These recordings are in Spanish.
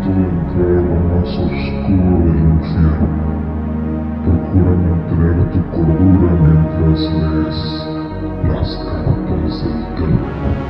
punto de entrar a lo más oscuro del infierno. Procura mantener tu cordura mientras lees las cartas del terror.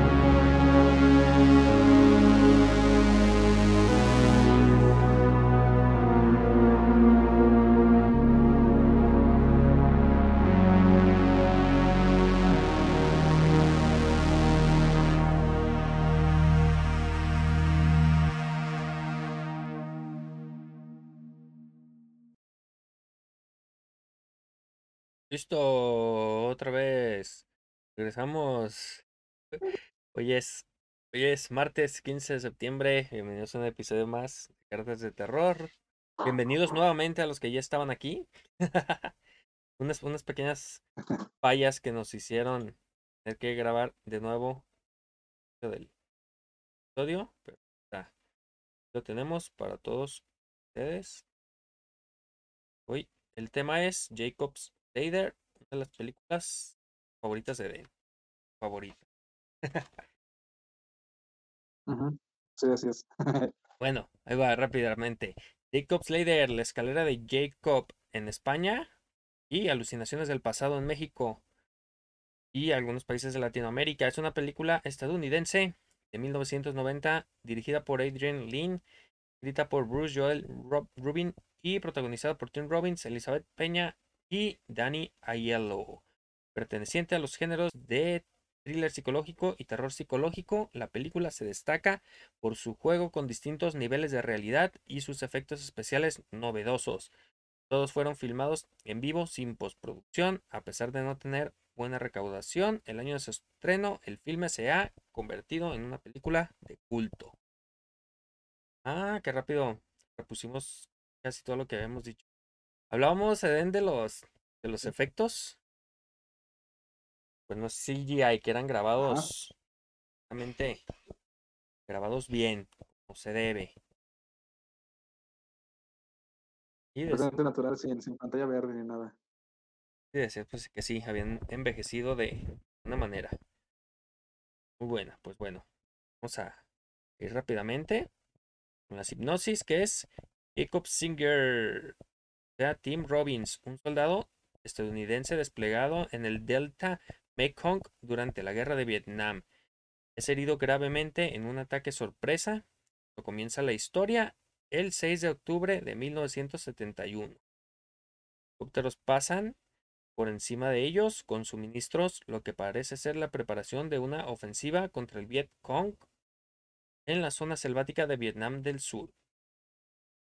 Listo, otra vez. Regresamos. Hoy es, hoy es martes 15 de septiembre. Bienvenidos a un episodio más de Cartas de Terror. Bienvenidos nuevamente a los que ya estaban aquí. unas, unas pequeñas fallas que nos hicieron tener que grabar de nuevo del episodio. Pero lo tenemos para todos ustedes. Hoy el tema es Jacob's Later, una de las películas favoritas de Ben. Favorita. Sí, así es. Bueno, ahí va rápidamente. Jacob's Ladder, la escalera de Jacob en España y Alucinaciones del pasado en México y algunos países de Latinoamérica. Es una película estadounidense de 1990 dirigida por Adrian Lynn, escrita por Bruce Joel Rob- Rubin y protagonizada por Tim Robbins, Elizabeth Peña y Danny Aiello. Perteneciente a los géneros de thriller psicológico y terror psicológico, la película se destaca por su juego con distintos niveles de realidad y sus efectos especiales novedosos. Todos fueron filmados en vivo sin postproducción, a pesar de no tener buena recaudación. El año de su estreno, el filme se ha convertido en una película de culto. Ah, qué rápido. Repusimos casi todo lo que habíamos dicho. Hablábamos, Eden, de los, de los efectos. Pues no CGI, que eran grabados, realmente, grabados bien, como se debe. Y natural, sin, sin pantalla verde ni nada. y decir pues que sí, habían envejecido de una manera muy buena. Pues bueno, vamos a ir rápidamente con la hipnosis, que es Jacob Singer, Tim Robbins, un soldado estadounidense desplegado en el Delta Mekong durante la guerra de Vietnam. Es herido gravemente en un ataque sorpresa. Cuando comienza la historia el 6 de octubre de 1971. Helicópteros pasan por encima de ellos con suministros, lo que parece ser la preparación de una ofensiva contra el Viet Cong en la zona selvática de Vietnam del Sur.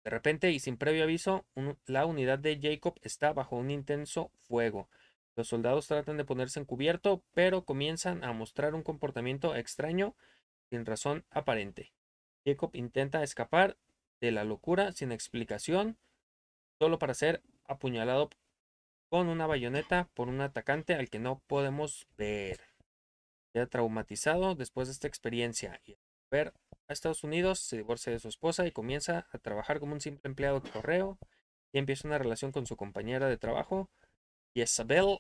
De repente y sin previo aviso, la unidad de Jacob está bajo un intenso fuego. Los soldados tratan de ponerse en cubierto, pero comienzan a mostrar un comportamiento extraño sin razón aparente. Jacob intenta escapar de la locura sin explicación, solo para ser apuñalado con una bayoneta por un atacante al que no podemos ver. Ya traumatizado después de esta experiencia y volver a Estados Unidos, se divorcia de su esposa y comienza a trabajar como un simple empleado de correo y empieza una relación con su compañera de trabajo, Isabel.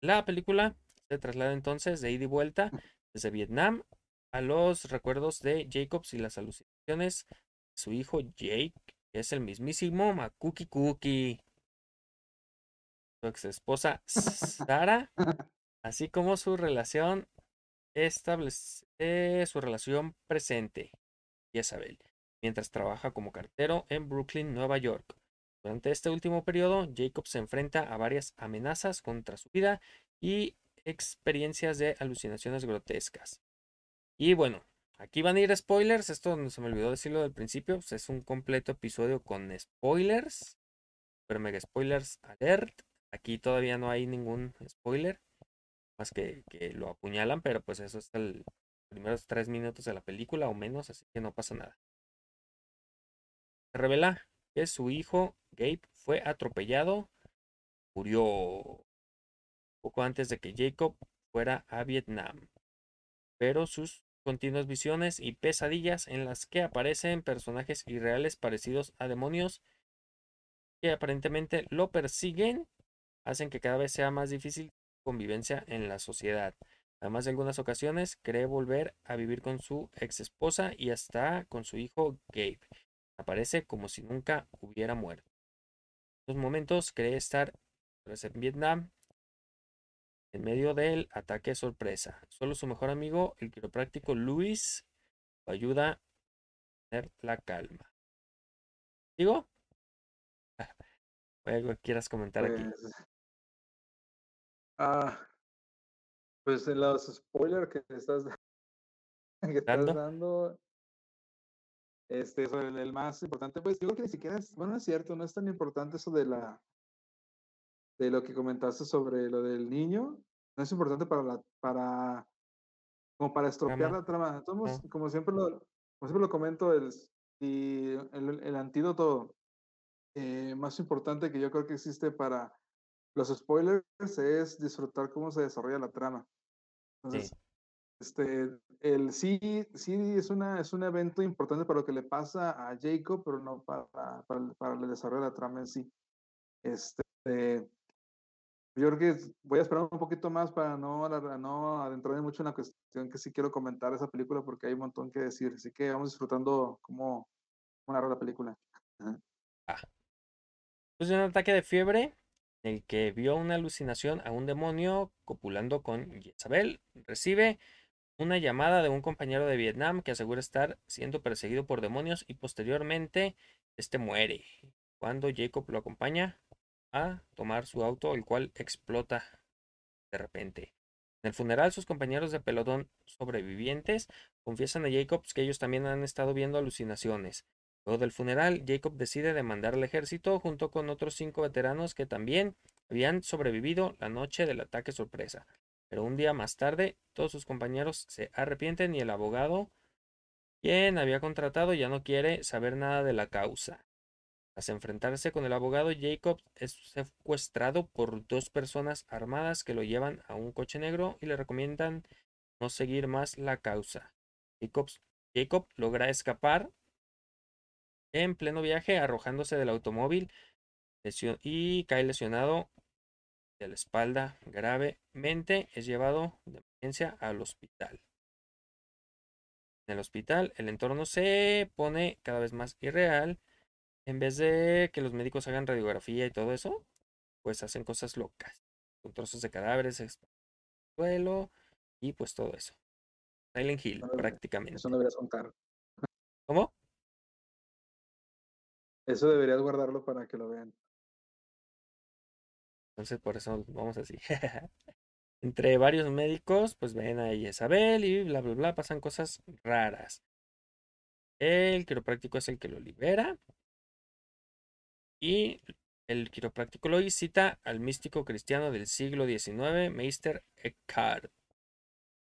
La película se traslada entonces de ida y vuelta desde Vietnam a los recuerdos de Jacobs y las alucinaciones de su hijo Jake, que es el mismísimo Makuki Cookie. Su ex esposa Sara, así como su relación establece su relación presente, Isabel, mientras trabaja como cartero en Brooklyn, Nueva York. Durante este último periodo, Jacob se enfrenta a varias amenazas contra su vida y experiencias de alucinaciones grotescas. Y bueno, aquí van a ir spoilers. Esto no se me olvidó decirlo del principio. pues es un completo episodio con spoilers. Pero mega spoilers alert. Aquí todavía no hay ningún spoiler. Más que, que lo apuñalan, pero pues eso es el primeros tres minutos de la película o menos, así que no pasa nada. Se revela que su hijo Gabe fue atropellado, murió poco antes de que Jacob fuera a Vietnam. Pero sus continuas visiones y pesadillas en las que aparecen personajes irreales parecidos a demonios que aparentemente lo persiguen hacen que cada vez sea más difícil convivencia en la sociedad. Además de algunas ocasiones, cree volver a vivir con su ex esposa y hasta con su hijo Gabe. Aparece como si nunca hubiera muerto. En estos momentos cree estar en Vietnam en medio del ataque sorpresa. Solo su mejor amigo, el quiropráctico Luis, lo ayuda a tener la calma. ¿Digo? ¿Hay algo que quieras comentar aquí? Pues, ah, pues en los spoilers que estás, que estás ¿Dando? dando, este, sobre el, más importante, pues yo creo que ni siquiera es, bueno, no es cierto, no es tan importante eso de la, de lo que comentaste sobre lo del niño, no es importante para la, para, como para estropear la trama. Como siempre lo, como siempre lo comento, el, el antídoto eh, más importante que yo creo que existe para los spoilers es disfrutar cómo se desarrolla la trama. Entonces, Sí. este, el sí, sí es una, es un evento importante para lo que le pasa a Jacob, pero no para, para, el, para el desarrollo de la trama en sí. Este, yo creo que voy a esperar un poquito más para no, no adentrarme mucho en la cuestión que sí quiero comentar de esa película porque hay un montón que decir. Así que vamos disfrutando cómo, cómo narra la película. Después de un ataque de fiebre, el que vio una alucinación a un demonio copulando con Jezabel, recibe una llamada de un compañero de Vietnam que asegura estar siendo perseguido por demonios y posteriormente este muere. Cuando Jacob lo acompaña a tomar su auto, el cual explota de repente. En el funeral, sus compañeros de pelotón sobrevivientes confiesan a Jacobs que ellos también han estado viendo alucinaciones. Luego del funeral, Jacob decide demandar al ejército junto con otros cinco veteranos que también habían sobrevivido la noche del ataque sorpresa. Pero un día más tarde, todos sus compañeros se arrepienten y el abogado, quien había contratado, ya no quiere saber nada de la causa. Tras enfrentarse con el abogado, Jacob es secuestrado por dos personas armadas que lo llevan a un coche negro y le recomiendan no seguir más la causa. Jacobs- Jacob logra escapar en pleno viaje arrojándose del automóvil y cae lesionado de la espalda gravemente. Es llevado de emergencia al hospital. En el hospital el entorno se pone cada vez más irreal. En vez de que los médicos hagan radiografía y todo eso, pues hacen cosas locas. Con trozos de cadáveres suelo y pues todo eso. Silent Hill, no- prácticamente. Eso no deberías contar. ¿Cómo? Eso deberías guardarlo para que lo vean. Entonces por eso vamos así. Entre varios médicos, pues ven a Isabel y bla, bla, bla, pasan cosas raras. El quiropráctico es el que lo libera. Y el quiropráctico lo cita al místico cristiano del siglo XIX, Meister Eckhart.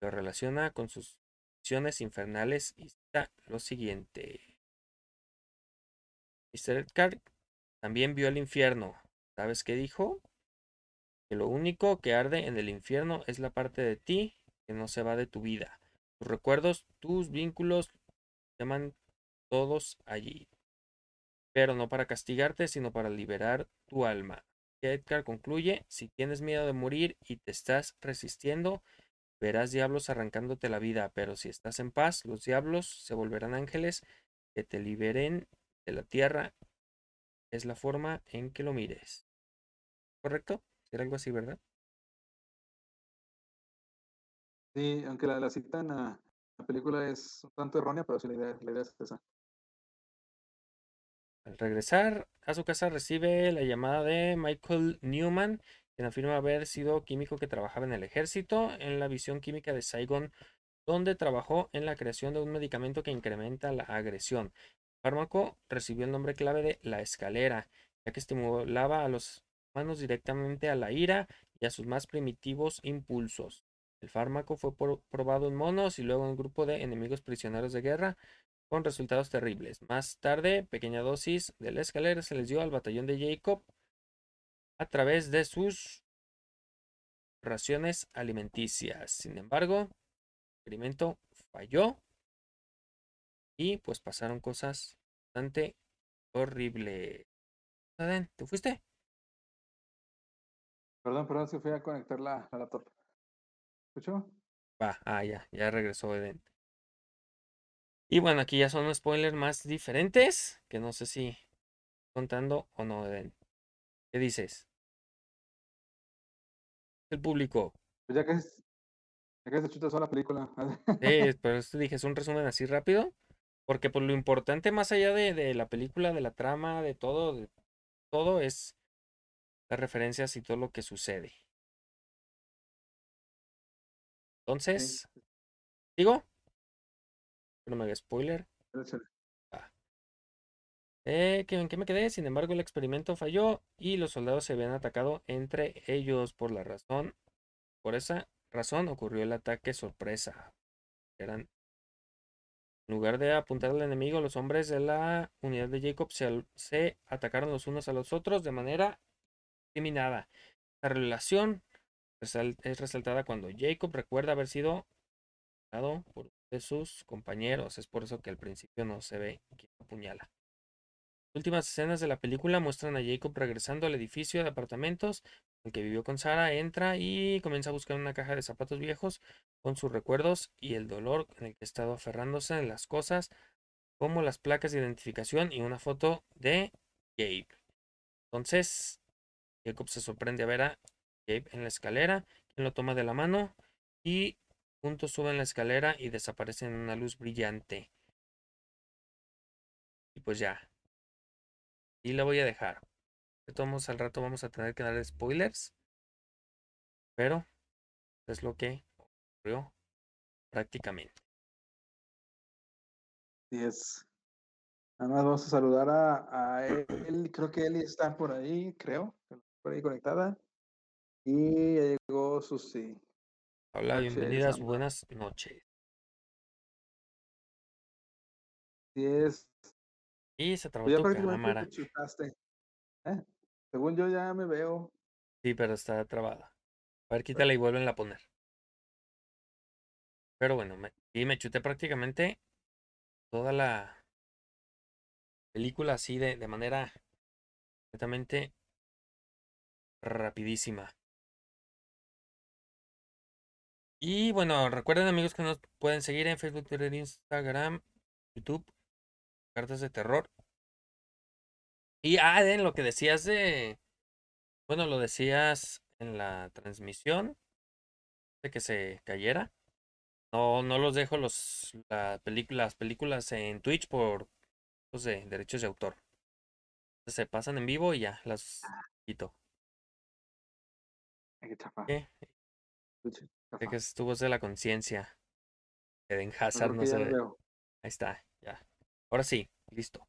Lo relaciona con sus visiones infernales y cita lo siguiente. Meister Eckhart también vio el infierno. ¿Sabes qué dijo? Que lo único que arde en el infierno es la parte de ti que no se va de tu vida. Tus recuerdos, tus vínculos, llaman todos allí. Pero no para castigarte, sino para liberar tu alma. Edgar concluye, si tienes miedo de morir y te estás resistiendo, verás diablos arrancándote la vida, pero si estás en paz, los diablos se volverán ángeles que te liberen de la tierra. Es la forma en que lo mires. ¿Correcto? Era algo así, ¿verdad? Sí, aunque la, la cita en la, la película es un tanto errónea, pero sí la idea, la idea es esa. Al regresar a su casa recibe la llamada de Michael Newman, quien afirma haber sido químico que trabajaba en el ejército en la visión química de Saigon, donde trabajó en la creación de un medicamento que incrementa la agresión. Fármaco recibió el nombre clave de la escalera, ya que estimulaba a los humanos directamente a la ira y a sus más primitivos impulsos. El fármaco fue probado en monos y luego en un grupo de enemigos prisioneros de guerra con resultados terribles. Más tarde, pequeña dosis de la escalera se les dio al batallón de Jacob a través de sus raciones alimenticias. Sin embargo, el experimento falló y pues pasaron cosas bastante horribles. Aden, ¿te fuiste? Perdón, perdón, se fui a conectar la, la laptop. ¿Escuchó? Va, ah, ya, ya regresó Eden. Y bueno, aquí ya son spoilers más diferentes, que no sé si contando o no, Eden. ¿Qué dices? El público. Pues ya que, es, ya que se chuta sola la película. Sí, pero esto dije, es un resumen así rápido. Porque por lo importante, más allá de, de la película, de la trama, de todo, de todo es las referencias y todo lo que sucede. Entonces, ¿digo? No me haga spoiler. Eh, ¿que- ¿En qué me quedé? Sin embargo, el experimento falló y los soldados se habían atacado entre ellos por la razón. Por esa razón ocurrió el ataque sorpresa. Eran. En lugar de apuntar al enemigo, los hombres de la unidad de Jacob se, atacaron los unos a los otros de manera discriminada. La relación es resaltada cuando Jacob recuerda haber sido atacado por uno de sus compañeros. Es por eso que al principio no se ve quién apuñala. Las últimas escenas de la película muestran a Jacob regresando al edificio de apartamentos en el que vivió con Sara, entra y comienza a buscar una caja de zapatos viejos con sus recuerdos y el dolor en el que ha estado aferrándose en las cosas como las placas de identificación y una foto de Gabe. Entonces, Jacob se sorprende a ver a Gabe en la escalera, quien lo toma de la mano y juntos suben la escalera y desaparecen en una luz brillante. Y pues ya. Y la voy a dejar. De todos al rato vamos a tener que dar spoilers. Pero es lo que ocurrió prácticamente. Sí, es. Nada más vamos a saludar a, a él. Creo que Eli está por ahí, creo. Por ahí conectada. Y ya llegó Susi. Hola, Noches, bienvenidas, buenas noches. Sí, es. Y se trabó Pues tu cámara. ¿Eh? Según yo ya me veo. Sí, pero está trabada. A ver, quítala y vuelven a poner. Pero bueno, me, y me chuté prácticamente toda la película así de, de manera completamente rapidísima. Y bueno, recuerden amigos que nos pueden seguir en Facebook, Twitter, Instagram, YouTube, Cartas de Terror. Y ah, en lo que decías de, bueno, lo decías en la transmisión de que se cayera. No, no los dejo los la película, las películas en Twitch por pues, de derechos de autor. Se pasan en vivo y ya las quito. Ay, qué chafa. ¿Qué? Escuche, Sé chafa. que voz de la conciencia. Eden No, Hazard no se veo. Ahí está, ya. Ahora sí, listo.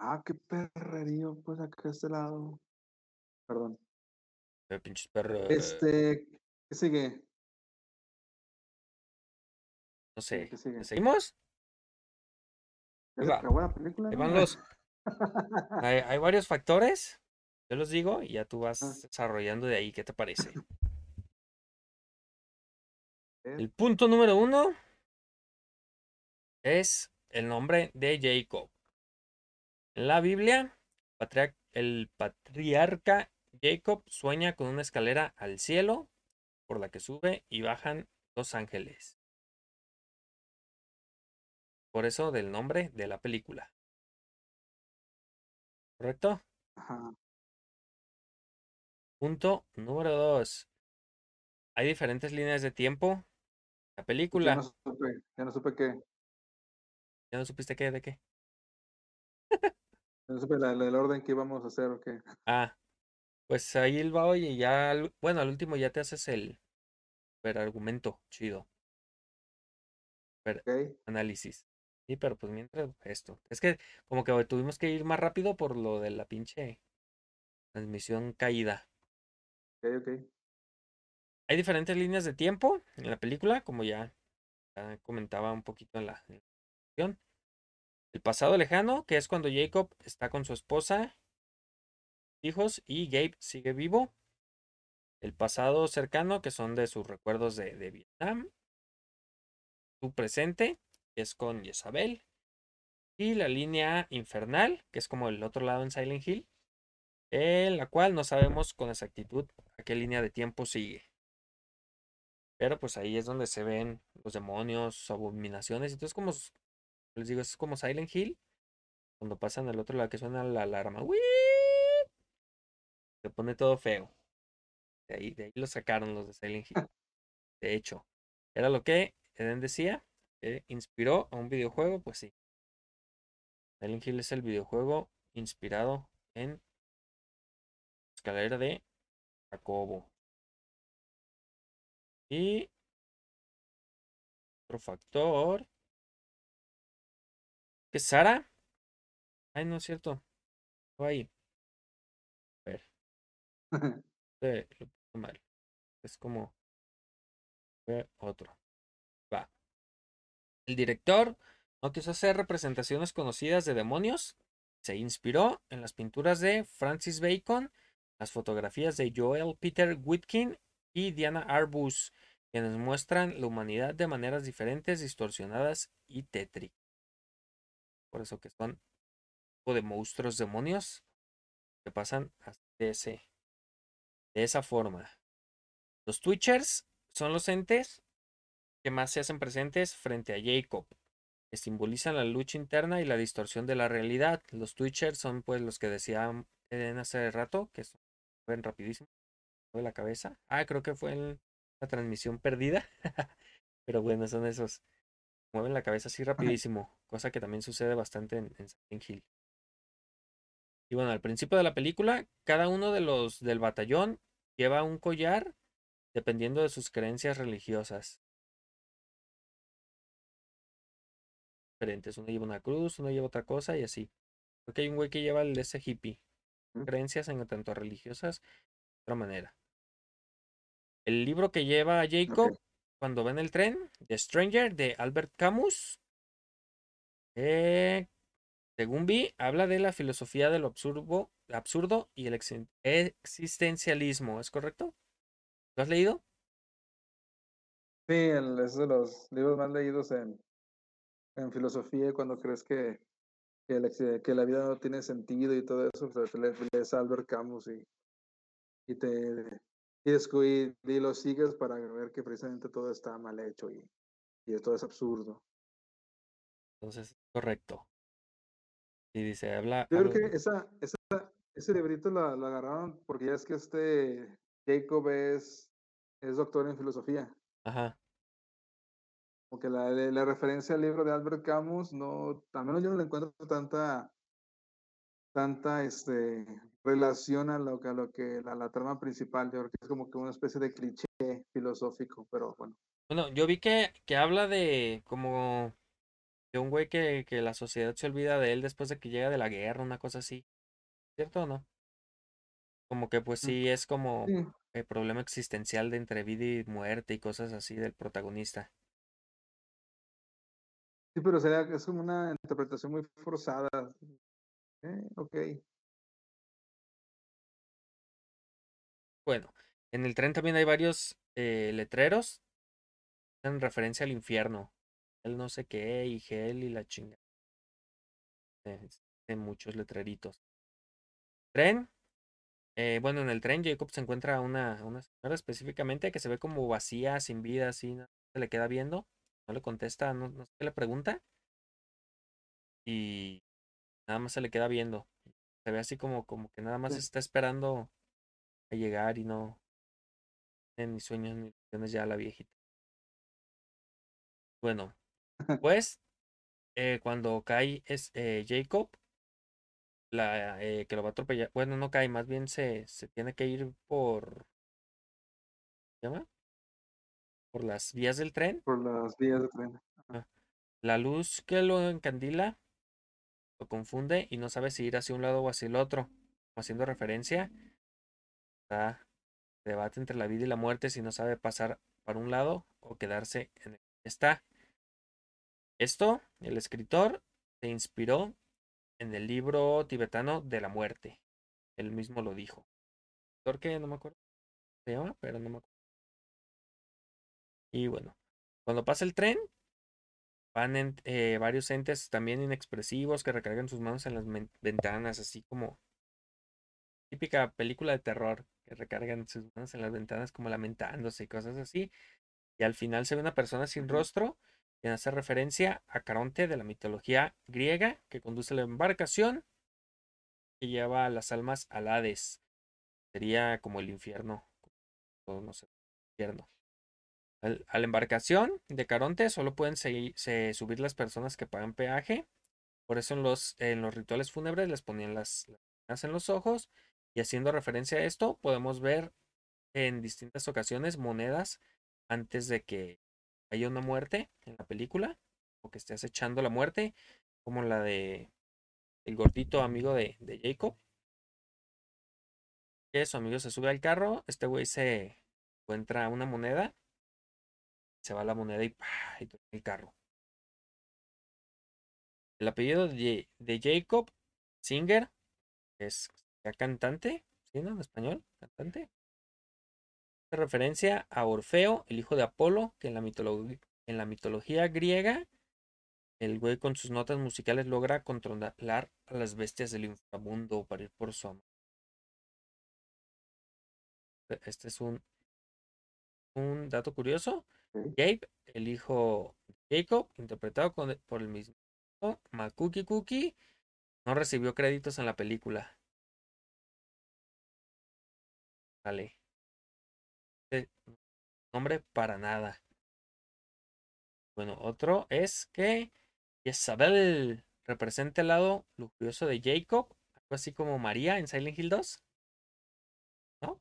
Ah, qué perrerío, pues acá a este lado. Perdón. Eh, pinches perros. Este, ¿qué sigue? No sé. ¿qué sigue? ¿Le ¿Seguimos? ¿Ya ahí se va. acabó la película? Ahí no? van los. Hay, hay varios factores. Yo los digo y ya tú vas Ah. desarrollando de ahí. ¿Qué te parece? Es- El punto número uno es el nombre de Jacob. En la Biblia, el patriarca Jacob sueña con una escalera al cielo por la que sube y bajan dos ángeles. Por eso del nombre de la película. ¿Correcto? Ajá. Punto número dos. Hay diferentes líneas de tiempo. La Ya película. no supe, ya no supe qué. ¿Ya no supiste qué de qué? No supe la, el orden que íbamos a hacer o qué. Ah, pues ahí va y ya, bueno, al último ya te haces el super argumento chido, ¿Ok? análisis. Sí, pero pues mientras esto. Es que como que tuvimos que ir más rápido por lo de la pinche transmisión caída. Ok, ok. Hay diferentes líneas de tiempo en la película, como ya, ya comentaba un poquito en la, en la descripción. El pasado lejano, que es cuando Jacob está con su esposa, hijos y Gabe sigue vivo. El pasado cercano, que son de sus recuerdos de, Vietnam. Su presente, que es con Jezabel. Y la línea infernal, que es como el otro lado en Silent Hill, en la cual no sabemos con exactitud a qué línea de tiempo sigue. Pero pues ahí es donde se ven los demonios, abominaciones. Entonces, como les digo, es como Silent Hill. Cuando pasan al otro lado que suena la alarma. ¡Uii! Se pone todo feo. De ahí, de ahí lo sacaron los de Silent Hill. De hecho, era lo que Eden decía. que inspiró a un videojuego, pues sí. Silent Hill es el videojuego inspirado en Escalera de Jacobo. Y otro factor. Que Sara. Ay, no es cierto. Estaba ahí. A ver. lo puse mal. Es como. fue otro. Va. El director no quiso hacer representaciones conocidas de demonios. Se inspiró en las pinturas de Francis Bacon, las fotografías de Joel Peter Whitkin y Diana Arbus, quienes muestran la humanidad de maneras diferentes, distorsionadas y tétricas. Por eso que son tipo de monstruos demonios que pasan de, ese, de esa forma. Los Twitchers son los entes que más se hacen presentes frente a Jacob, que simbolizan la lucha interna y la distorsión de la realidad. Los Twitchers son pues los que decían en hace rato, que son ven rapidísimo de la cabeza. Ah, creo que fue en la transmisión perdida. Pero bueno, son esos. Mueven la cabeza así rapidísimo, cosa que también sucede bastante en, en Silent Hill. Y bueno, al principio de la película, cada uno de los del batallón lleva un collar dependiendo de sus creencias religiosas. Diferentes. Uno lleva una cruz, uno lleva otra cosa y así. Porque hay un güey que lleva el ese hippie. Creencias en tanto religiosas de otra manera. El libro que lleva a Jacob. Cuando ven el tren, The Stranger, de Albert Camus. eh, según vi, habla de la filosofía de lo absurdo, absurdo y el existencialismo. ¿Es correcto? ¿Lo has leído? Sí, el- es de los libros más leídos en, en filosofía cuando crees que, que, la, vida no tiene sentido y todo eso, pues lees Albert Camus y te y, descu- y- lo sigues para ver que precisamente todo está mal hecho y, y todo es absurdo. Entonces, correcto. Y dice, habla. Yo creo que esa, esa, ese librito lo, lo agarraron porque ya es que este Jacob es, es doctor en filosofía. Ajá. Como que la, la referencia al libro de Albert Camus, no, al menos yo no le encuentro tanta, tanta este, relación a lo que, a lo que la, la trama principal. Yo creo que es como que una especie de cliché filosófico, pero bueno. Bueno, yo vi que, que habla de como de un güey que, que la sociedad se olvida de él después de que llega de la guerra, una cosa así. ¿Cierto o no? Como que pues Mm. sí es como Sí, el problema existencial de entre vida y muerte y cosas así del protagonista. sí, pero sería, es como una interpretación muy forzada. Eh, ok. Bueno, en el tren también hay varios eh, letreros en referencia al infierno. El no sé qué y gel y la chinga. Eh, muchos letreritos. Tren. eh, bueno, en el tren Jacob se encuentra una, una señora específicamente que se ve como vacía, sin vida, así, no se le queda viendo, no le contesta, no, no sé qué le pregunta. Y nada más se le queda viendo. Se ve así como, como que nada más Sí. está esperando a llegar y no en mis sueños ni ilusiones ya la viejita. Bueno, pues eh, cuando cae es eh, Jacob, la eh, que lo va a atropellar, bueno, no cae, más bien se, se tiene que ir por, ¿se llama? Por las vías del tren. Por las vías de tren. La luz que lo encandila lo confunde y no sabe si ir hacia un lado o hacia el otro. Haciendo referencia, está debate entre la vida y la muerte si no sabe pasar para un lado o quedarse en el que está. Esto, el escritor se inspiró en el libro tibetano de la muerte. Él mismo lo dijo. Escritor que no me acuerdo se llama, pero no me acuerdo. Y bueno, cuando pasa el tren, van en- eh, varios entes también inexpresivos que recargan sus manos en las ventanas, así como típica película de terror, que recargan sus manos en las ventanas como lamentándose y cosas así. Y al final se ve una persona sin rostro, que hace referencia a Caronte de la mitología griega, que conduce la embarcación que lleva a las almas al Hades. Sería como el infierno. o no sé, infierno. Al- a la embarcación de Caronte solo pueden se subir las personas que pagan peaje. Por eso en los, en los rituales fúnebres les ponían las, las en los ojos. Y haciendo referencia a esto, podemos ver en distintas ocasiones monedas antes de que haya una muerte en la película. O que esté acechando la muerte. Como la de el gordito amigo de, de Jacob. Que su amigo se sube al carro. Este güey se encuentra una moneda. Se va la moneda y, y el carro. El apellido de, de Jacob Singer es cantante, ¿sí, no? En español, cantante. Hace referencia a Orfeo, el hijo de Apolo, que en la, en la mitología griega, el güey con sus notas musicales logra controlar a las bestias del inframundo para ir por su amor. Este es un, un dato curioso. Gabe, el hijo de Jacob, interpretado con- por el mismo Makuki Cookie, no recibió créditos en la película. Vale. Eh, Nombre para nada. Bueno, otro es que Isabel representa el lado lujurioso de Jacob, algo así como María en Silent Hill 2. ¿No?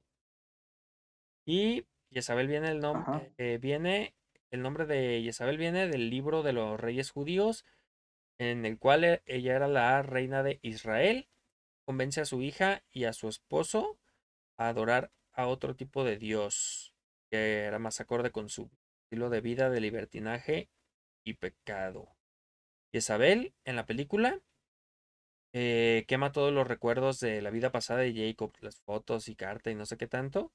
Y Jezabel viene el nombre, viene, el nombre de Jezabel viene del libro de los reyes judíos, en el cual e- ella era la reina de Israel, convence a su hija y a su esposo adorar a otro tipo de Dios, que era más acorde con su estilo de vida de libertinaje y pecado. Isabel, en la película, eh, quema todos los recuerdos de la vida pasada de Jacob, las fotos y carta y no sé qué tanto,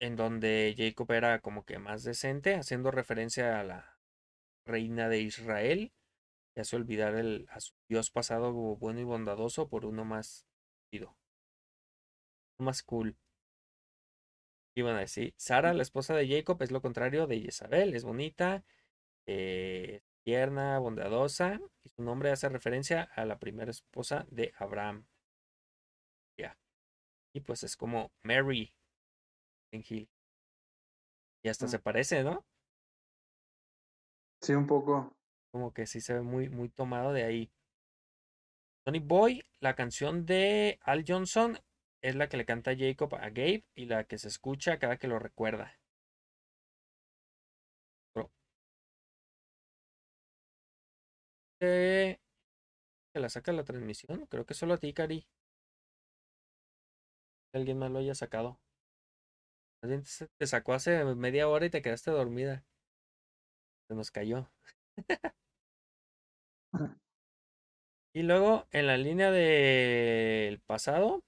en donde Jacob era como que más decente, haciendo referencia a la reina de Israel, y hace olvidar el, a su Dios pasado bueno y bondadoso por uno más más cool. Y bueno, sí, Sara, la esposa de Jacob, es lo contrario de Jezabel, es bonita, eh, tierna, bondadosa, y su nombre hace referencia a la primera esposa de Abraham. Ya. Y pues es como Mary en Hill. Y hasta Mm. se parece, ¿no? Sí, un poco. Como que sí se ve muy, muy tomado de ahí. Tony Boy, la canción de Al Johnson, es la que le canta Jacob a Gabe y la que se escucha cada que lo recuerda. Bro. Eh, ¿Se la saca la transmisión? Creo que solo a ti, Cari. Alguien más lo haya sacado. Te sacó hace media hora y te quedaste dormida. Se nos cayó. Y luego, en la línea del pasado,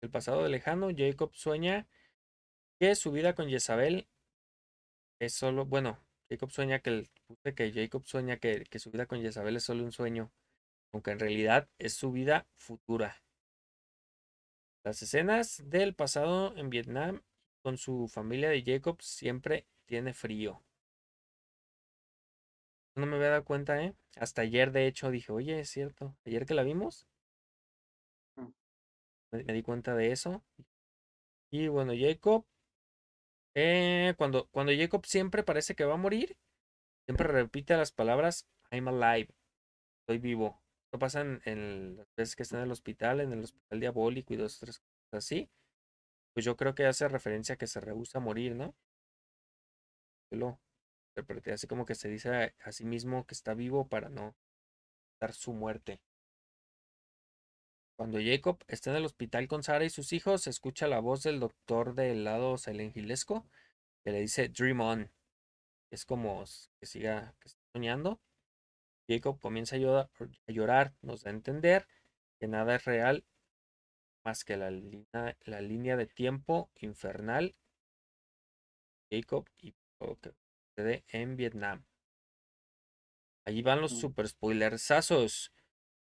el pasado lejano, Jacob sueña que su vida con Jezabel es solo, bueno, Jacob sueña que el, que Jacob sueña que, que su vida con Jezabel es solo un sueño, aunque en realidad es su vida futura. Las escenas del pasado en Vietnam con su familia de Jacob siempre tiene frío. No me había dado cuenta, ¿eh? Hasta ayer, de hecho, dije, oye, es cierto. Ayer que la vimos. Me, me di cuenta de eso. Y bueno, Jacob, eh, cuando, cuando Jacob siempre parece que va a morir, siempre repite las palabras I'm alive, estoy vivo. Esto pasa en, en las veces que está en el hospital, en el hospital diabólico y dos, tres cosas así. Pues yo creo que hace referencia a que se rehúsa a morir, ¿no? Yo lo interpreté así como que se dice a, a sí mismo que está vivo para no dar su muerte. Cuando Jacob está en el hospital con Sara y sus hijos, escucha la voz del doctor del lado silengilesco que le dice Dream on. Es como que siga que está soñando. Jacob comienza a llora- a llorar, nos da a entender que nada es real más que la línea, la línea de tiempo infernal. Jacob y lo que sucede en Vietnam. Allí van los Mm. super spoilersazos.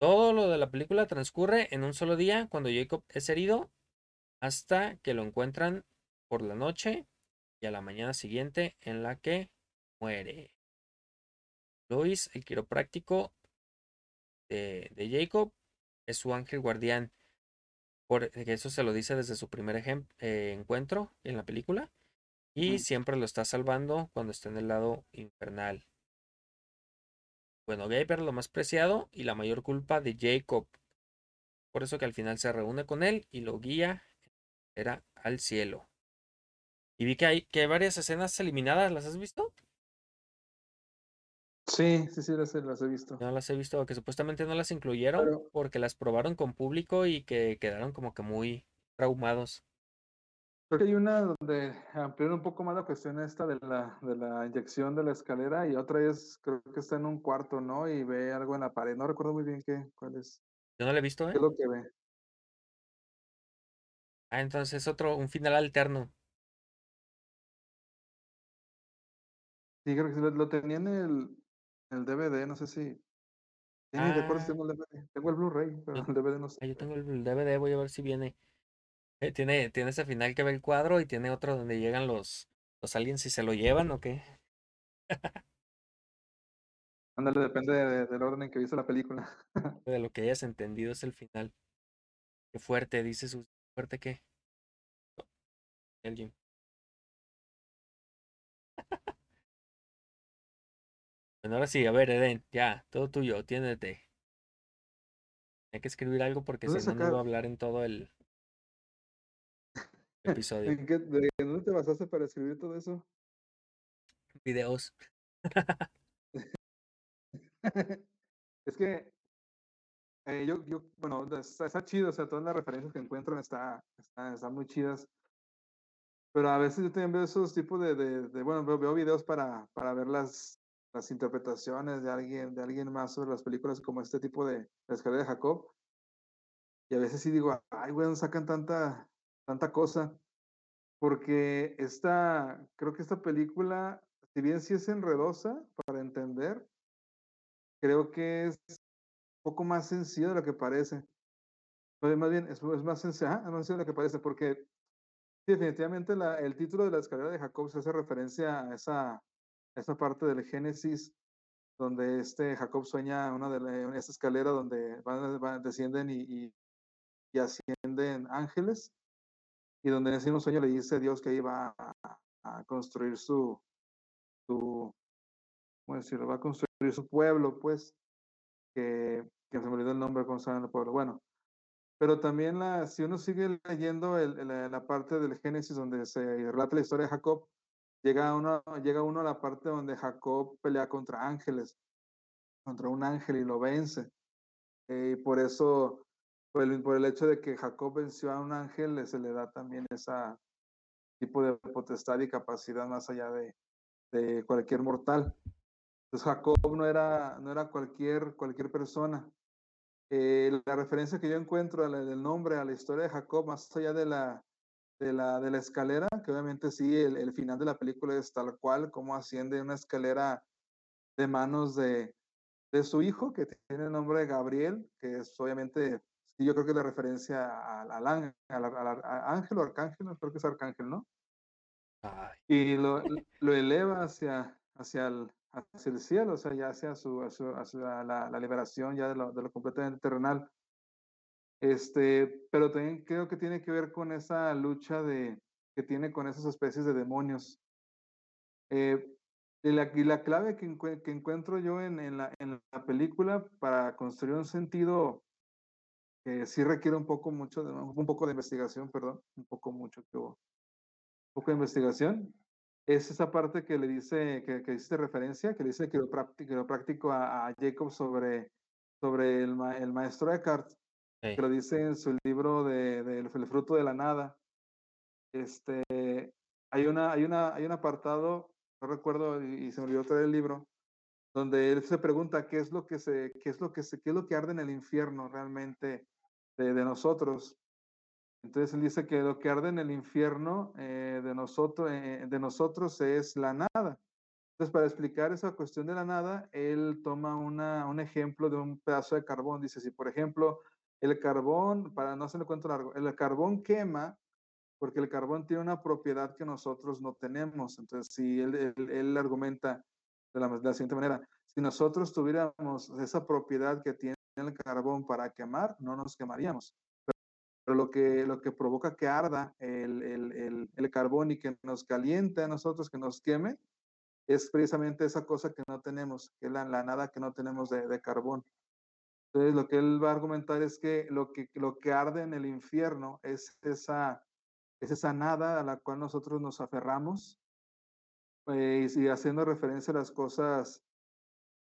Todo lo de la película transcurre en un solo día cuando Jacob es herido hasta que lo encuentran por la noche y a la mañana siguiente en la que muere. Lois, el quiropráctico de, de Jacob, es su ángel guardián. Por, eso se lo dice desde su primer eh, encuentro en la película. Y siempre lo está salvando cuando está en el lado infernal. Bueno, Gaber lo más preciado y la mayor culpa de Jacob. Por eso que al final se reúne con él y lo guía era al cielo. Y vi que hay, que hay varias escenas eliminadas, ¿las has visto? Sí, sí, sí, las, he visto. No las he visto, que supuestamente no las incluyeron porque las probaron con público y que quedaron como que muy traumados. Creo que hay una donde ampliaron un poco más la cuestión esta de la, de la inyección de la escalera y otra es, creo que está en un cuarto, ¿no? Y ve algo en la pared. No recuerdo muy bien qué, cuál es. Yo no la he visto, ¿eh? ¿Qué es lo que ve? Ah, entonces otro, un final alterno. Sí, creo que lo, tenía en el, el DVD, no sé si. Ah, tengo el DVD. Tengo el Blu-ray, pero el DVD no sé. Ah, yo tengo el DVD, voy a ver si viene. Eh, tiene, tiene ese final que ve el cuadro y tiene otro donde llegan los, los aliens y se lo llevan o qué. Ándale, depende del orden en que viste la película. de lo que hayas entendido es el final. Qué fuerte, dice su fuerte qué. El Jim. bueno, ahora sí, a ver, Eden, ya, todo tuyo, tiéndete. Hay que escribir algo porque si no, no voy a hablar en todo el, episodio. ¿De dónde te basaste para escribir todo eso? Videos. es que eh, yo, yo, bueno, está, chido, o sea, todas las referencias que encuentran están está, muy chidas. Pero a veces yo también veo esos tipos de, de, bueno, veo, veo, videos para, para ver las, las interpretaciones de alguien, de alguien más sobre las películas como este tipo de La escalera de Jacob. Y a veces sí digo, ay, güey, sacan tanta, tanta cosa, porque esta, creo que esta película, si bien sí es enredosa para entender, creo que es un poco más sencilla de lo que parece. Pues más bien, es, más sencilla, más sencilla de lo que parece, porque definitivamente la, el título de la escalera de Jacob se hace referencia a esa, esa parte del Génesis donde este Jacob sueña una de esa escalera donde van, descienden y, y, ascienden ángeles y donde en ese mismo sueño le dice a Dios que iba a, a construir su, su, ¿cómo decirlo? Va a construir su pueblo, pues, que, que se me olvidó el nombre, ¿cómo se llama el pueblo? Bueno, pero también la, si uno sigue leyendo el, la parte del Génesis donde se relata la historia de Jacob, llega uno, llega uno a la parte donde Jacob pelea contra ángeles, contra un ángel y lo vence. Eh, y por eso por el, por el hecho de que Jacob venció a un ángel, se le da también ese tipo de potestad y capacidad más allá de, de cualquier mortal. Entonces Jacob no era, no era cualquier, cualquier persona. Eh, la referencia que yo encuentro del nombre a la historia de Jacob, más allá de la, de la, de la escalera, que obviamente sí, el, el final de la película es tal cual, como asciende una escalera de manos de, de su hijo, que tiene el nombre de Gabriel, que es obviamente Sí, yo creo que la referencia al, al, al, ángel o arcángel, creo que es arcángel, ¿no? Y lo, lo, eleva hacia, hacia, el, hacia el cielo, o sea, ya hacia, su, hacia, la, la, liberación ya de lo, de lo completamente terrenal. Este, pero también creo que tiene que ver con esa lucha de, que tiene con esas especies de demonios. Eh, y, la, y la clave que, que encuentro yo en, en, la, en la película para construir un sentido que sí requiere un poco mucho, de, un poco de investigación, perdón, un poco mucho que un poco de investigación, es esa parte que le dice, que, que dice referencia, que le dice quiropráctico, práctico a, a, Jacob sobre, sobre el, el maestro Eckhart, que lo dice en su libro de, de, El fruto de la nada. Este, hay, una, hay, una, hay un apartado, no recuerdo y, y se me olvidó traer el libro, donde él se pregunta qué es lo que se, qué es lo que se, qué es lo que arde en el infierno realmente de, nosotros. Entonces él dice que lo que arde en el infierno eh, de, nosotros, eh, de nosotros es la nada. Entonces para explicar esa cuestión de la nada, él toma una, un ejemplo de un pedazo de carbón. Dice, si por ejemplo el carbón, para no hacerle cuento largo, el carbón quema porque el carbón tiene una propiedad que nosotros no tenemos. Entonces, si él, él, argumenta de la, de la, siguiente manera, si nosotros tuviéramos esa propiedad que tiene el carbón para quemar, no nos quemaríamos. Pero, pero lo, que, lo que provoca que arda el, el, el, carbón y que nos caliente a nosotros, que nos queme, es precisamente esa cosa que no tenemos, que es la, la nada que no tenemos de, de, carbón. Entonces, lo que él va a argumentar es que lo que, lo que arde en el infierno es esa, es esa nada a la cual nosotros nos aferramos eh, y haciendo referencia a las cosas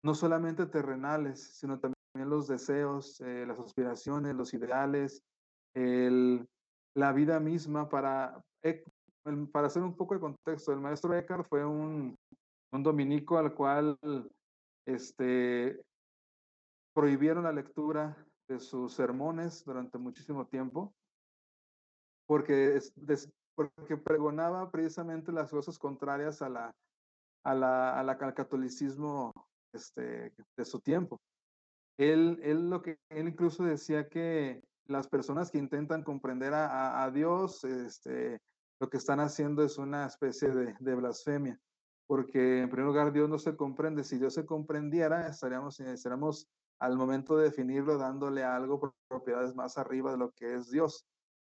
no solamente terrenales, sino también los deseos, eh, las aspiraciones, los ideales, el, la vida misma. Para, para hacer un poco de contexto, el maestro Eckhart fue un, un dominico al cual este, prohibieron la lectura de sus sermones durante muchísimo tiempo, porque, es, porque pregonaba precisamente las cosas contrarias a la, a la, a la, al catolicismo este, de su tiempo. Él, él, lo que, él incluso decía que las personas que intentan comprender a, a, Dios, este, lo que están haciendo es una especie de, blasfemia, porque en primer lugar Dios no se comprende. Si Dios se comprendiera, estaríamos, estaríamos al momento de definirlo dándole algo propiedades más arriba de lo que es Dios.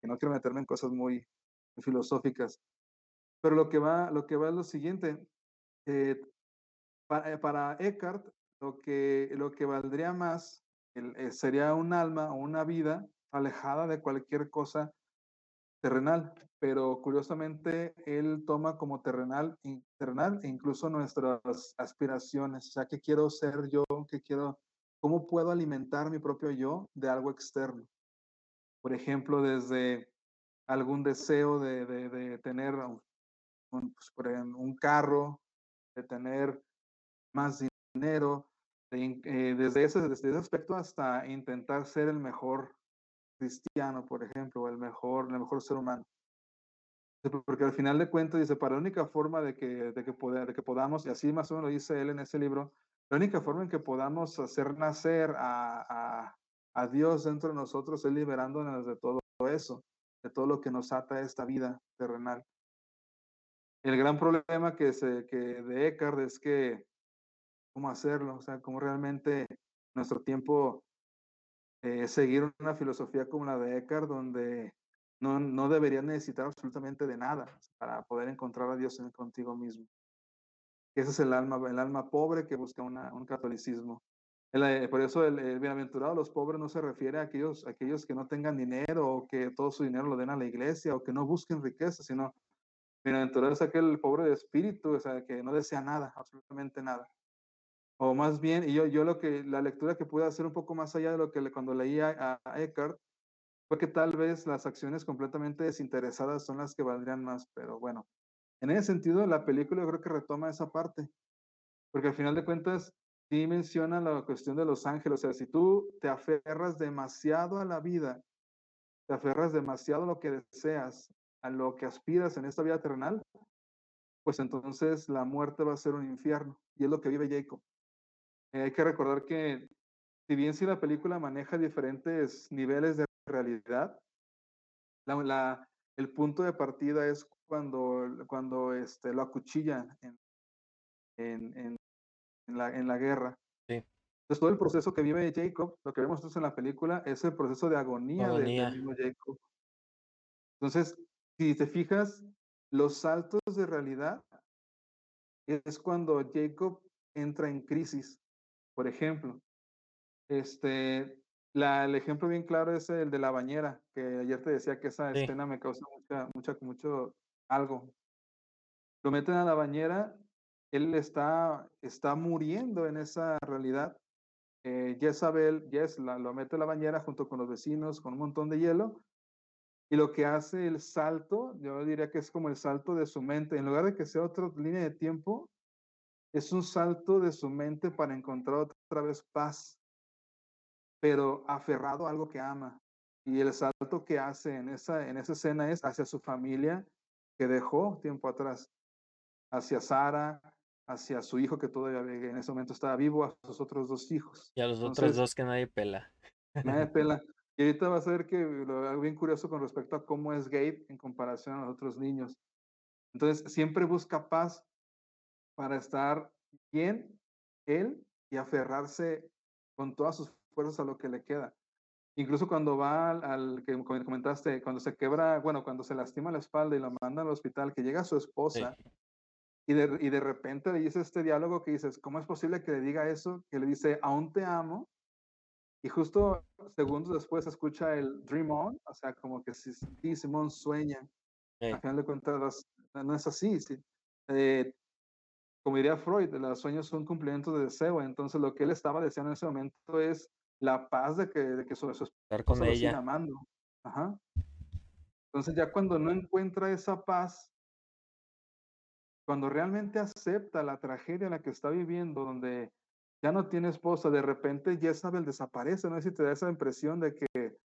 Que no quiero meterme en cosas muy filosóficas. Pero lo que va, lo que va es lo siguiente. Eh, para, eh, para, Eckhart, lo que, lo que valdría más el, eh, sería un alma o una vida alejada de cualquier cosa terrenal, pero curiosamente él toma como terrenal, terrenal incluso nuestras aspiraciones, o sea, ¿qué quiero ser yo? ¿Qué quiero? ¿Cómo puedo alimentar mi propio yo de algo externo? Por ejemplo, desde algún deseo de, de, de tener un, pues, un, carro, de tener más dinero, de, eh, desde, ese, desde ese aspecto hasta intentar ser el mejor cristiano, por ejemplo, o el mejor, el mejor ser humano. Porque al final de cuentas dice, para la única forma de que, de que, poder, de que podamos, y así más o menos lo dice él en ese libro, la única forma en que podamos hacer nacer a, a, a Dios dentro de nosotros es liberándonos de todo eso, de todo lo que nos ata a esta vida terrenal. El gran problema que, se, que de Eckhart es que cómo hacerlo, o sea, cómo realmente nuestro tiempo eh, seguir una filosofía como la de Eckhart, donde no, no deberías necesitar absolutamente de nada para poder encontrar a Dios en, contigo mismo. Ese es el alma, el alma pobre que busca una, un catolicismo. El, por eso el, el, bienaventurado los pobres no se refiere a aquellos, aquellos que no tengan dinero o que todo su dinero lo den a la iglesia o que no busquen riqueza, sino bienaventurado es aquel pobre de espíritu, o sea, que no desea nada, absolutamente nada. O más bien, y yo, yo lo que, la lectura que pude hacer un poco más allá de lo que cuando leía a, a Eckhart, fue que tal vez las acciones completamente desinteresadas son las que valdrían más, pero bueno, en ese sentido la película yo creo que retoma esa parte, porque al final de cuentas sí menciona la cuestión de los ángeles. O sea, si tú te aferras demasiado a la vida, te aferras demasiado a lo que deseas, a lo que aspiras en esta vida terrenal, pues entonces la muerte va a ser un infierno. Y es lo que vive Jacob. Eh, hay que recordar que, si bien si la película maneja diferentes niveles de realidad, la, la, el punto de partida es cuando, cuando este, lo acuchillan en, en, en en la, en la guerra. Sí. Entonces, todo el proceso que vive Jacob, lo que vemos en la película, es el proceso de agonía, agonía. De, de Jacob. Entonces, si te fijas, los saltos de realidad es cuando Jacob entra en crisis. Por ejemplo, este, la, el ejemplo bien claro es el de la bañera, que ayer te decía que esa Sí. escena me causa mucha, mucha, mucho algo. Lo meten a la bañera él está, está muriendo en esa realidad. Eh, Jezabel, Jez, la, lo mete a la bañera junto con los vecinos, con un montón de hielo. Y lo que hace el salto, yo diría que es como el salto de su mente. En lugar de que sea otra línea de tiempo, es un salto de su mente para encontrar otra vez paz, pero aferrado a algo que ama. Y el salto que hace en esa, en esa escena es hacia su familia que dejó tiempo atrás, hacia Sara, hacia su hijo que todavía en ese momento estaba vivo, a sus otros dos hijos. Y a los otros dos que nadie pela. nadie pela. Y ahorita vas a ver que lo algo bien curioso con respecto a cómo es Gabe en comparación a los otros niños. Entonces, siempre busca paz para estar bien él y aferrarse con todas sus fuerzas a lo que le queda. Incluso cuando va al, al que comentaste, cuando se quebra, bueno, cuando se lastima la espalda y lo manda al hospital, que llega su esposa y, de, y de repente le dice este diálogo que dices, ¿cómo es posible que le diga eso? Que le dice, aún te amo, y justo segundos después escucha el Dream On, o sea, como que si, si Simón sueña. Al final de cuentas, no es así. Sí. Eh, como diría Freud, los sueños son cumplimientos de deseo. Entonces, lo que él estaba deseando en ese momento es la paz de que, de que su, su Estar con esposa lo siga amando. Ajá. Entonces, ya cuando no encuentra esa paz, cuando realmente acepta la tragedia en la que está viviendo, donde ya no tiene esposa, de repente Jezabel desaparece, no sé si te da esa impresión de que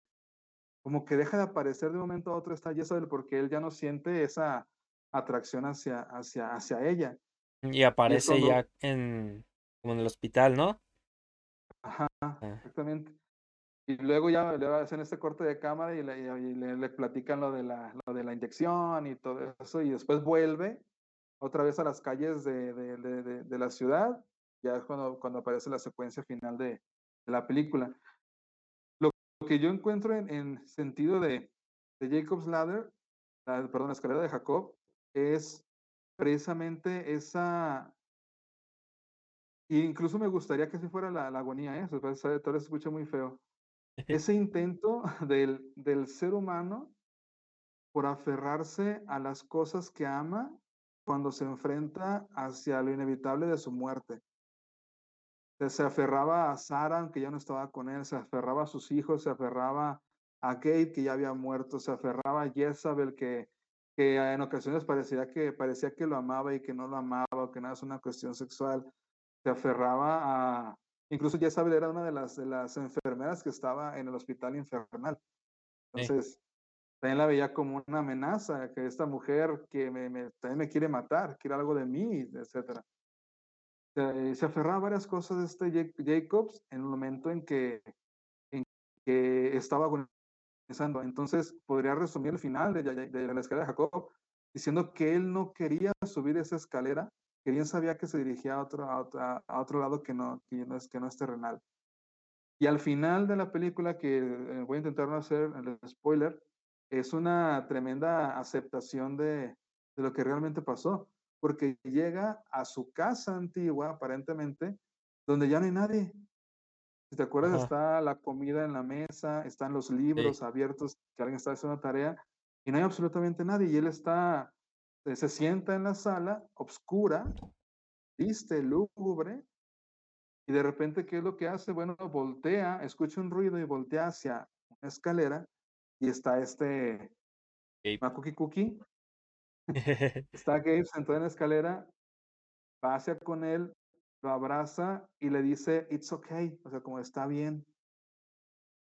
como que deja de aparecer de un momento a otro está Jezabel porque él ya no siente esa atracción hacia, hacia, hacia ella. Y aparece ya en como en el hospital, ¿no? Ajá, Ah. exactamente. Y luego ya le hacen este corte de cámara y le, y le- le platican lo de, la, lo de la inyección y todo eso, y después vuelve otra vez a las calles de, de- de- de- la ciudad, ya es cuando, cuando aparece la secuencia final de, la película. Lo, lo que yo encuentro en, en sentido de, de Jacob's Ladder, la- perdón, la escalera de Jacob, es precisamente esa y incluso me gustaría que así fuera la, la agonía, ¿eh? Tal vez se escucha muy feo. Ese intento del, del ser humano por aferrarse a las cosas que ama cuando se enfrenta hacia lo inevitable de su muerte. Se- Se aferraba a Sara, aunque ya no estaba con él, se aferraba a sus hijos, se aferraba a Kate, que ya había muerto, se aferraba a Jezabel, que, que en ocasiones parecía que, parecía que lo amaba y que no lo amaba, o que nada es una cuestión sexual se aferraba a... Incluso Jezabel era una de las, de las enfermeras que estaba en el hospital infernal. Sí. Entonces, también la veía como una amenaza, que esta mujer que me, me- también me quiere matar, quiere algo de mí, etc. Se, se aferraba a varias cosas este Ja- Jacobs en el momento en que, en que estaba Entonces, podría resumir el final de, la escalera de Jacob diciendo que él no quería subir esa escalera que bien sabía que se dirigía a otro, a otro, lado que no, que no, es, que no es terrenal. Y al final de la película, que eh, voy a intentar no hacer el spoiler, es una tremenda aceptación de lo que realmente pasó, porque llega a su casa antigua, aparentemente, donde ya no hay nadie. Si te acuerdas, Ajá. está la comida en la mesa, están los libros abiertos, que alguien está haciendo tarea, y no hay absolutamente nadie, y él está eh, se sienta en la sala, obscura, triste, lúgubre, y de repente, ¿qué es lo que hace? Bueno, voltea, escucha un ruido y voltea hacia una escalera, y está este Gabe. Makuki Cookie, está Gabe sentado en la escalera, va hacia con él, lo abraza y le dice, it's okay, o sea, como está bien.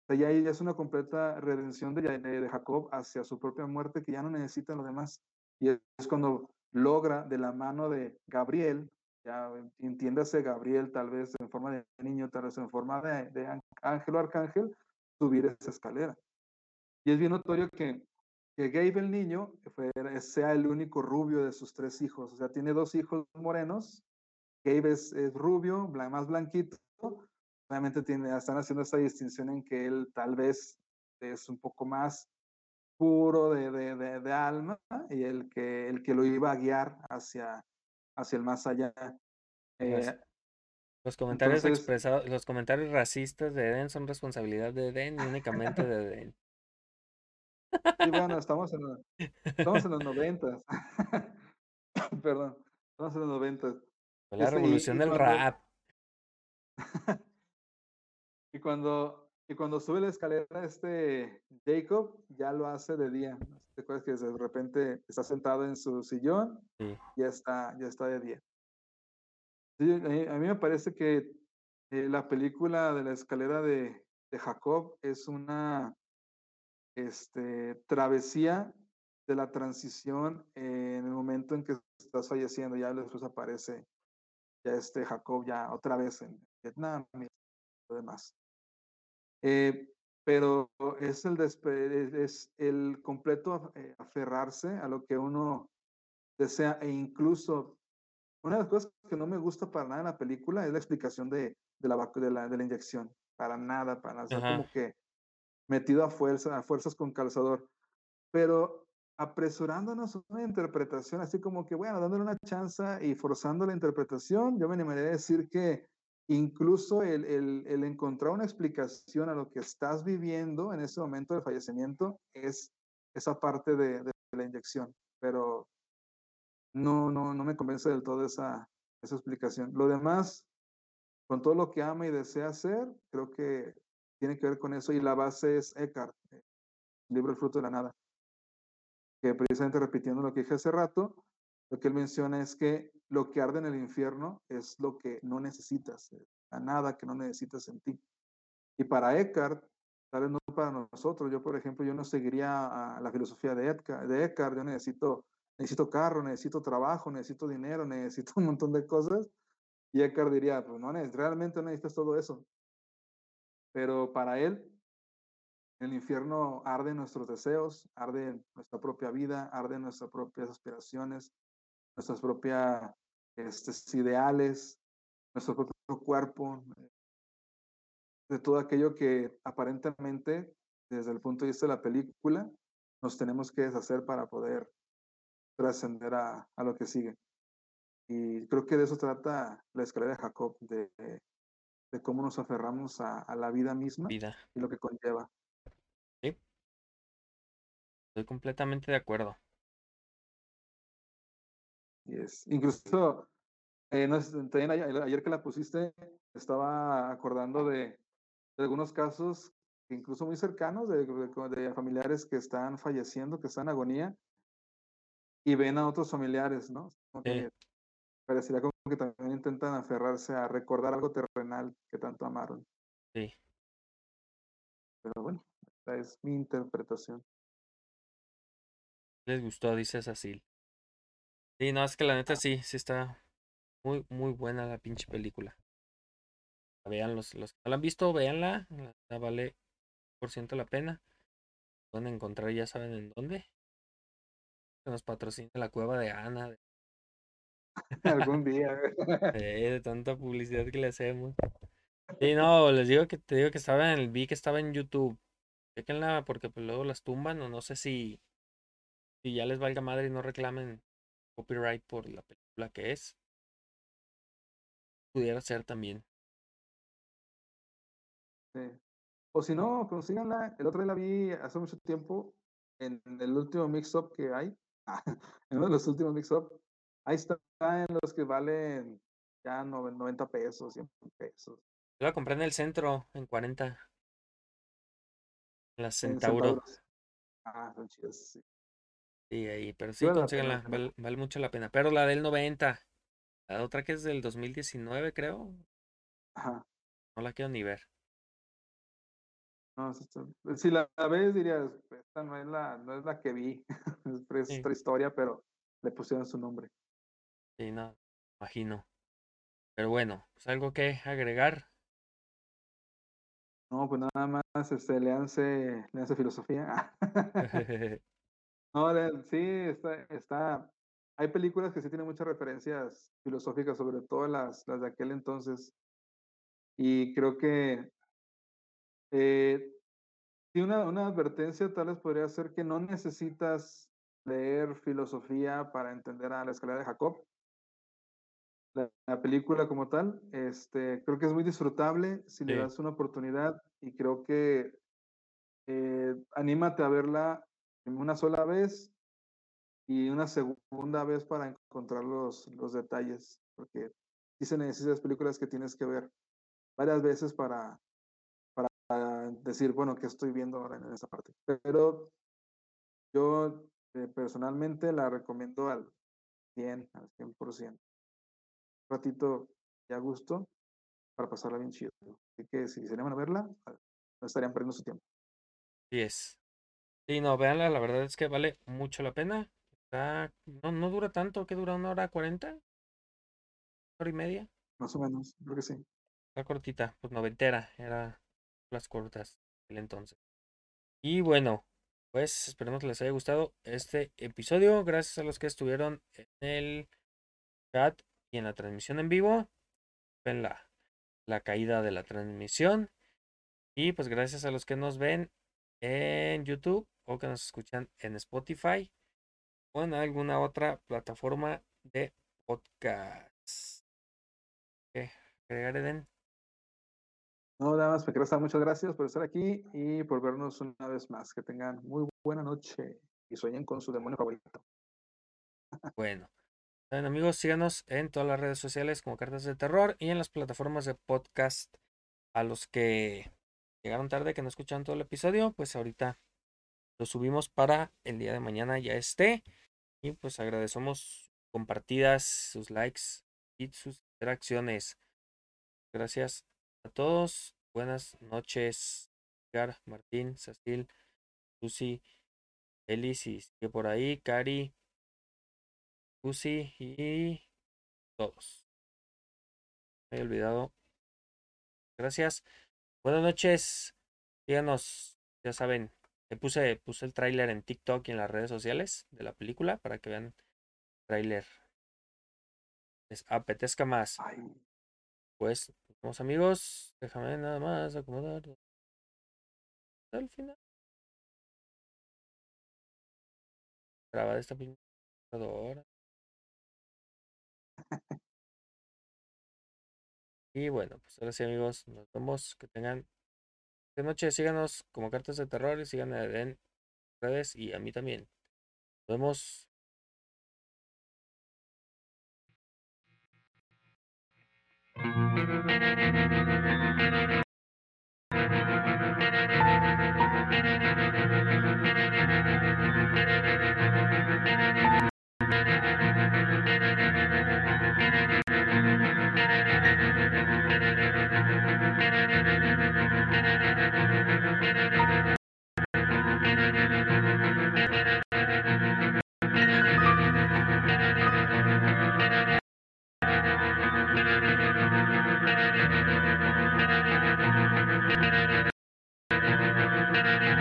O sea, ya, es una completa redención de, Jacob hacia su propia muerte, que ya no necesita lo demás. Y es cuando logra de la mano de Gabriel, ya entiéndase Gabriel tal vez en forma de niño, tal vez en forma de, ángel o arcángel, subir esa escalera. Y es bien notorio que, que Gabe el niño sea el único rubio de sus tres hijos. O sea, tiene dos hijos morenos. Gabe es, es rubio, blan, más blanquito. Obviamente tiene, están haciendo esta distinción en que él tal vez es un poco más puro de, de, de, de, alma y el que, el que lo iba a guiar hacia, hacia el más allá. Eh, los comentarios entonces, expresados, los comentarios racistas de Eden son responsabilidad de Eden y únicamente de Eden. Sí, bueno, estamos en, estamos en los noventas. Perdón, estamos en los noventas. La este, revolución y, y del cuando, rap. y cuando y cuando sube la escalera, este Jacob ya lo hace de día. ¿Te acuerdas que de repente está sentado en su sillón? Sí. Ya está, ya está de día. Sí, a, mí me parece que eh, la película de la escalera de, de, Jacob es una este, travesía de la transición en el momento en que estás falleciendo. Ya después aparece ya este Jacob ya otra vez en Vietnam y lo demás. Eh, pero es el, es el completo eh, aferrarse a lo que uno desea e incluso una de las cosas que no me gusta para nada en la película es la explicación de, de, la, de, la, de la inyección. Para nada, para nada. como que metido a fuerza, a fuerzas con calzador. Pero apresurándonos una interpretación, así como que, bueno, dándole una chance y forzando la interpretación, yo me animaría a decir que incluso el, el, el, encontrar una explicación a lo que estás viviendo en ese momento de fallecimiento es esa parte de, de la inyección. Pero no, no, no me convence del todo esa, esa explicación. Lo demás, con todo lo que ama y desea hacer, creo que tiene que ver con eso y la base es Eckhart, el libro El fruto de la nada que precisamente repitiendo lo que dije hace rato, lo que él menciona es que lo que arde en el infierno es lo que no necesitas, eh, a nada que no necesitas en ti. Y para Eckhart, tal vez no para nosotros, yo por ejemplo, yo no seguiría a la filosofía de Eckhart, de Eckhart yo necesito, necesito carro, necesito trabajo, necesito dinero, necesito un montón de cosas. Y Eckhart diría, pues no, realmente no necesitas todo eso. Pero para él, en el infierno arde nuestros deseos, arde nuestra propia vida, arde nuestras propias aspiraciones, nuestras propias este, ideales, nuestro propio cuerpo, eh, de todo aquello que aparentemente, desde el punto de vista de la película, nos tenemos que deshacer para poder trascender a, a, lo que sigue. Y creo que de eso trata la escalera de Jacob, de, de cómo nos aferramos a, a la vida misma Vida. y lo que conlleva. Estoy completamente de acuerdo. Yes. Incluso, eh, no, también ayer, ayer, que la pusiste, estaba acordando de, de algunos casos, incluso muy cercanos, de, de, de, familiares que están falleciendo, que están en agonía, y ven a otros familiares, ¿no? Que parecería como que también intentan aferrarse a recordar algo terrenal que tanto amaron. Sí. Pero bueno, esta es mi interpretación les gustó, dice Cecil. Sí, no, es que la neta sí, sí está muy, muy buena la pinche película. Vean los, los que no la han visto, véanla. La vale por ciento la pena. Pueden encontrar, ya saben en dónde. Que nos patrocina la cueva de Ana. Algún día. de tanta publicidad que le hacemos. Sí, no, les digo que te digo que estaba en el, vi que estaba en YouTube. Chequenla porque pues luego las tumban o no sé si si ya les valga madre y no reclamen copyright por la película que es, pudiera ser también. Sí. O si no, consíganla. El otro día la vi hace mucho tiempo en el último mix-up que hay. en uno de los últimos mix-up. Ahí está en los que valen ya 90 pesos, 100 pesos. Yo la compré en el centro, en 40. En la Centauro. Ah, son chidas, sí. Sí, ahí, pero sí, consíganla, vale, vale, mucho la pena. Pero la del 90, la otra que es del 2019, creo. Ajá. No la quiero ni ver. No, si la, ves dirías, esta no es la, no es la que vi, es sí. otra historia, pero le pusieron su nombre. Sí, no, imagino. Pero bueno, pues algo que agregar. No, pues nada más, este, le hace, le hace filosofía. No, sí, está, está, hay películas que sí tienen muchas referencias filosóficas, sobre todo las, las de aquel entonces. Y creo que eh, sí, una, una advertencia tal vez podría ser que no necesitas leer filosofía para entender a la escalera de Jacob. La, la, película como tal, este, creo que es muy disfrutable si sí. le das una oportunidad y creo que eh, anímate a verla una sola vez y una segunda vez para encontrar los, los detalles, porque sí se necesitan películas que tienes que ver varias veces para, para decir, bueno, ¿qué estoy viendo ahora en esa parte? Pero yo eh, personalmente la recomiendo al 100, al 100%. Un ratito y a gusto para pasarla bien chido. Así que si se animan a verla, no estarían perdiendo su tiempo. Sí es. Sí, no, véanla, la verdad es que vale mucho la pena. Está, no, no dura tanto, que dura una hora cuarenta, hora y media. Más o menos, creo que sí. Está cortita, pues noventera, era las cortas. entonces. Y bueno, pues esperemos que les haya gustado este episodio. Gracias a los que estuvieron en el chat y en la transmisión en vivo. Ven la, la caída de la transmisión. Y pues gracias a los que nos ven en YouTube o que nos escuchan en Spotify o en alguna otra plataforma de podcast. ¿Qué agregar, Eden? No, nada más estar. Muchas gracias por estar aquí y por vernos una vez más. Que tengan muy buena noche y sueñen con su demonio favorito. Bueno, Saben, amigos, síganos en todas las redes sociales como Cartas de Terror y en las plataformas de podcast. A los que llegaron tarde, que no escuchan todo el episodio, pues ahorita lo subimos para el día de mañana ya esté. Y pues agradecemos compartidas, sus likes y sus interacciones. Gracias a todos. Buenas noches, Edgar, Martín, Cecil, Lucy, Elis y sigue por ahí, Cari, Lucy y todos. Me he olvidado. Gracias. Buenas noches. Díganos, ya saben, puse, puse el tráiler en TikTok y en las redes sociales de la película para que vean el tráiler. Les apetezca más. Pues, vamos amigos. Déjame nada más acomodar. Al final. Graba esta ahora. Y bueno, pues ahora sí amigos, nos vemos, que tengan de noche, síganos como Cartas de Terror y sigan en redes y a mí también. Nos vemos. Thank you.